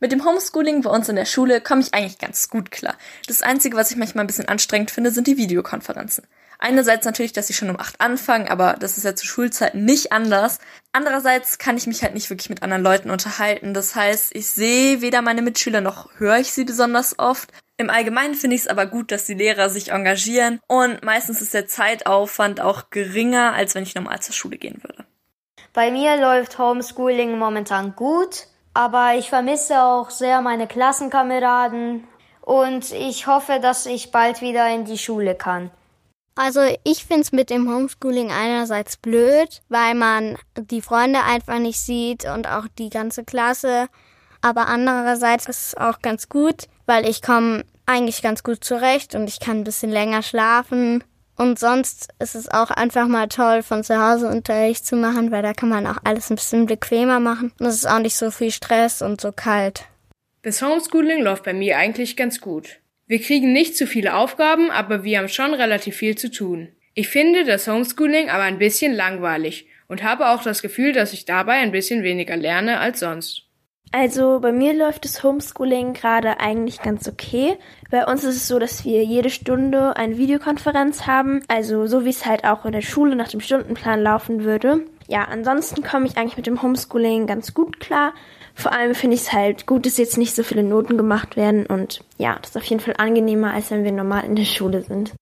Mit dem Homeschooling bei uns in der Schule komme ich eigentlich ganz gut klar. Das Einzige, was ich manchmal ein bisschen anstrengend finde, sind die Videokonferenzen. Einerseits natürlich, dass sie schon um acht anfangen, aber das ist ja zu Schulzeiten nicht anders. Andererseits kann ich mich halt nicht wirklich mit anderen Leuten unterhalten. Das heißt, ich sehe weder meine Mitschüler noch höre ich sie besonders oft. Im Allgemeinen finde ich es aber gut, dass die Lehrer sich engagieren und meistens ist der Zeitaufwand auch geringer, als wenn ich normal zur Schule gehen würde. Bei mir läuft Homeschooling momentan gut, aber ich vermisse auch sehr meine Klassenkameraden und ich hoffe, dass ich bald wieder in die Schule kann. Also ich find's mit dem Homeschooling einerseits blöd, weil man die Freunde einfach nicht sieht und auch die ganze Klasse. Aber andererseits ist es auch ganz gut, weil ich komme eigentlich ganz gut zurecht und ich kann ein bisschen länger schlafen. Und sonst ist es auch einfach mal toll, von zu Hause Unterricht zu machen, weil da kann man auch alles ein bisschen bequemer machen. Und es ist auch nicht so viel Stress und so kalt. Das Homeschooling läuft bei mir eigentlich ganz gut. Wir kriegen nicht zu viele Aufgaben, aber wir haben schon relativ viel zu tun. Ich finde das Homeschooling aber ein bisschen langweilig und habe auch das Gefühl, dass ich dabei ein bisschen weniger lerne als sonst. Also bei mir läuft das Homeschooling gerade eigentlich ganz okay. Bei uns ist es so, dass wir jede Stunde eine Videokonferenz haben, also so wie es halt auch in der Schule nach dem Stundenplan laufen würde. Ja, ansonsten komme ich eigentlich mit dem Homeschooling ganz gut klar. Vor allem finde ich es halt gut, dass jetzt nicht so viele Noten gemacht werden und ja, das ist auf jeden Fall angenehmer, als wenn wir normal in der Schule sind.